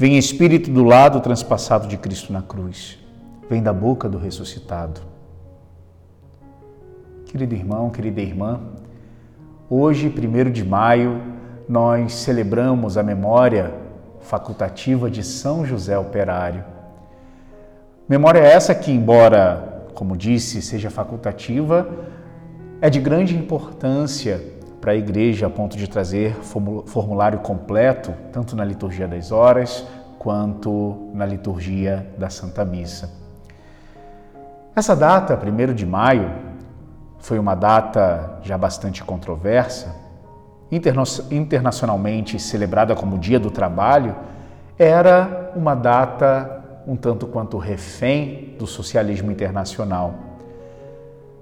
Vem Espírito do lado transpassado de Cristo na cruz. Vem da boca do ressuscitado. Querido irmão, querida irmã, hoje, 1 de maio, nós celebramos a memória facultativa de São José Operário. Memória essa que, embora, como disse, seja facultativa, é de grande importância para a igreja a ponto de trazer formulário completo, tanto na liturgia das horas quanto na liturgia da Santa Missa. Essa data, 1 de maio, foi uma data já bastante controversa, internacionalmente celebrada como Dia do Trabalho, era uma data um tanto quanto refém do socialismo internacional.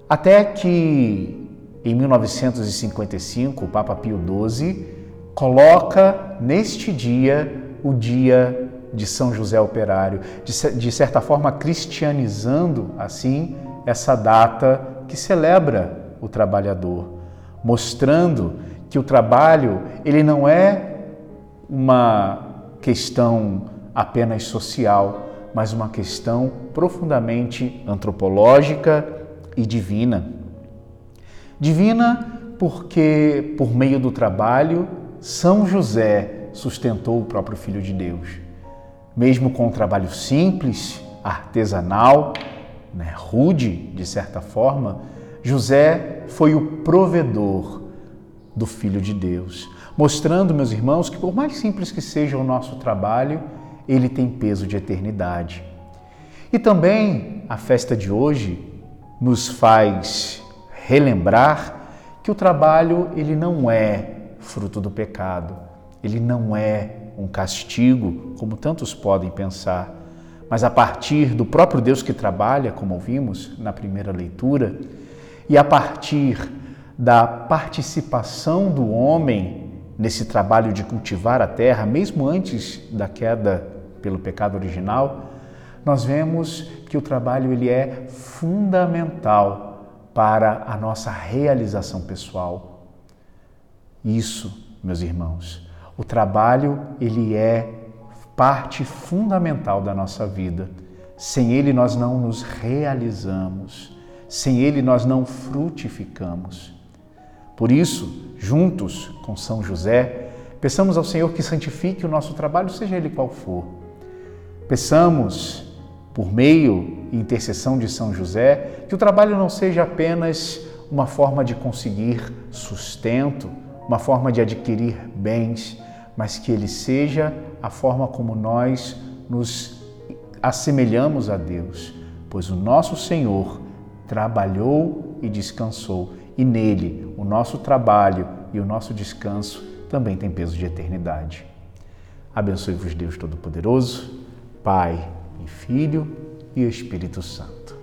Até que em 1955, o Papa Pio XII coloca neste dia o dia de São José Operário, de, certa forma cristianizando assim essa data que celebra o trabalhador, mostrando que o trabalho ele não é uma questão apenas social, mas uma questão profundamente antropológica e divina. Divina porque, por meio do trabalho, São José sustentou o próprio Filho de Deus. Mesmo com um trabalho simples, artesanal, né, rude, de certa forma, José foi o provedor do Filho de Deus, mostrando, meus irmãos, que por mais simples que seja o nosso trabalho, ele tem peso de eternidade. E também a festa de hoje nos faz relembrar que o trabalho ele não é fruto do pecado, ele não é um castigo, como tantos podem pensar, mas a partir do próprio Deus que trabalha, como ouvimos na primeira leitura, e a partir da participação do homem nesse trabalho de cultivar a terra, mesmo antes da queda pelo pecado original, nós vemos que o trabalho ele é fundamental para a nossa realização pessoal. Isso, meus irmãos, o trabalho ele é parte fundamental da nossa vida. Sem ele nós não nos realizamos, sem ele nós não frutificamos. Por isso, juntos com São José, peçamos ao Senhor que santifique o nosso trabalho, seja ele qual for. Peçamos por meio e intercessão de São José, que o trabalho não seja apenas uma forma de conseguir sustento, uma forma de adquirir bens, mas que ele seja a forma como nós nos assemelhamos a Deus, pois o nosso Senhor trabalhou e descansou, e nele o nosso trabalho e o nosso descanso também tem peso de eternidade. Abençoe-vos Deus Todo-Poderoso, Pai, e Filho e Espírito Santo.